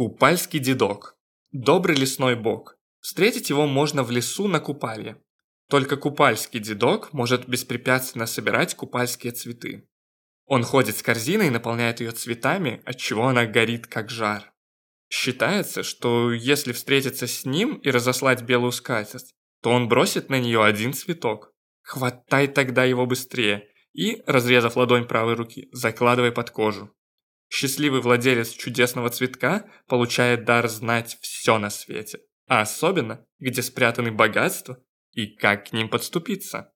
Купальский дедок. Добрый лесной бог. Встретить его можно в лесу на купалье. Только купальский дедок может беспрепятственно собирать купальские цветы. Он ходит с корзиной и наполняет ее цветами, отчего она горит как жар. Считается, что если встретиться с ним и разослать белую скатерть, то он бросит на нее один цветок. Хватай тогда его быстрее и, разрезав ладонь правой руки, закладывай под кожу. Счастливый владелец чудесного цветка получает дар знать все на свете, а особенно, где спрятаны богатства и как к ним подступиться.